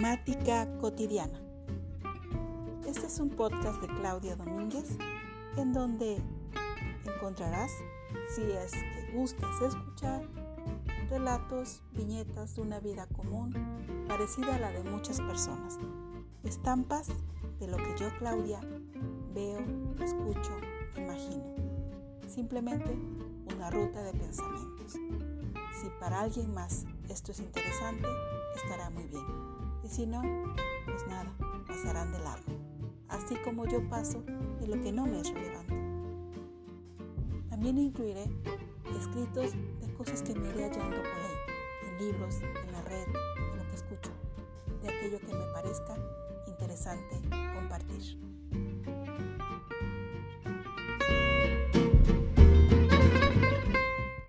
Gramática cotidiana. Este es un podcast de Claudia Domínguez en donde encontrarás, si es que gustas escuchar, relatos, viñetas de una vida común parecida a la de muchas personas, estampas de lo que yo, Claudia, veo, escucho, imagino. Simplemente una ruta de pensamientos. Si para alguien más esto es interesante, estará muy bien. Y si no, pues nada, pasarán de largo. Así como yo paso de lo que no me es relevante. También incluiré escritos de cosas que me iré hallando por ahí, en libros, en la red, de lo que escucho, de aquello que me parezca interesante compartir.